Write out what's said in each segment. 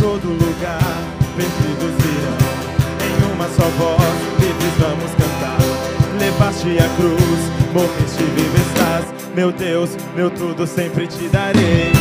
todo lugar, perdidos virão. Em uma só voz, livres vamos cantar. Levaste a cruz, morreste vivo estás. Meu Deus, meu tudo sempre te darei.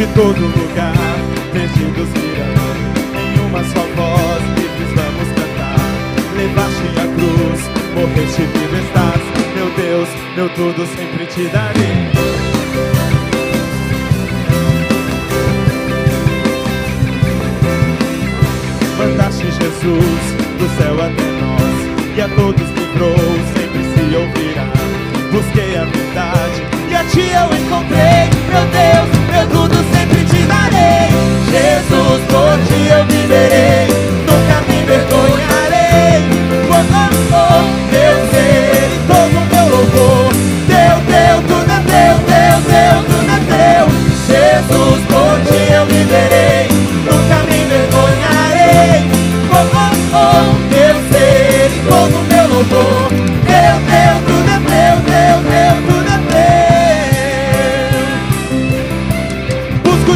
De todo lugar, perdidos virão. Em uma só voz, livres vamos cantar. Levaste a cruz, morreste vivo estás. Meu Deus, meu tudo sempre te darei. Mandaste Jesus do céu até nós e a todos livrou, sempre se ouvirá. Busquei a verdade e a ti eu encontrei.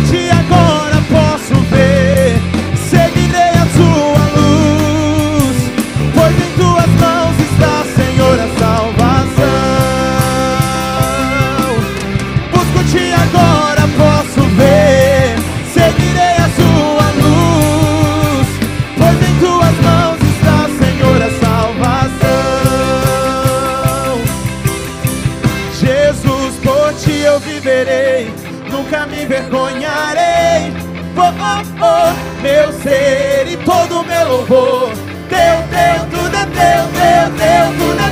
Busco-te agora, posso ver. Seguirei a tua luz, pois em tuas mãos está, Senhor, a salvação. Busco-te agora, posso ver. Seguirei a tua luz, pois em tuas mãos está, Senhor, a salvação. Jesus, por ti eu viverei, nunca me envergonharei. Oh, oh, oh, meu ser e todo meu louvor. Teu, teu, tudo é teu, teu, teu, tudo é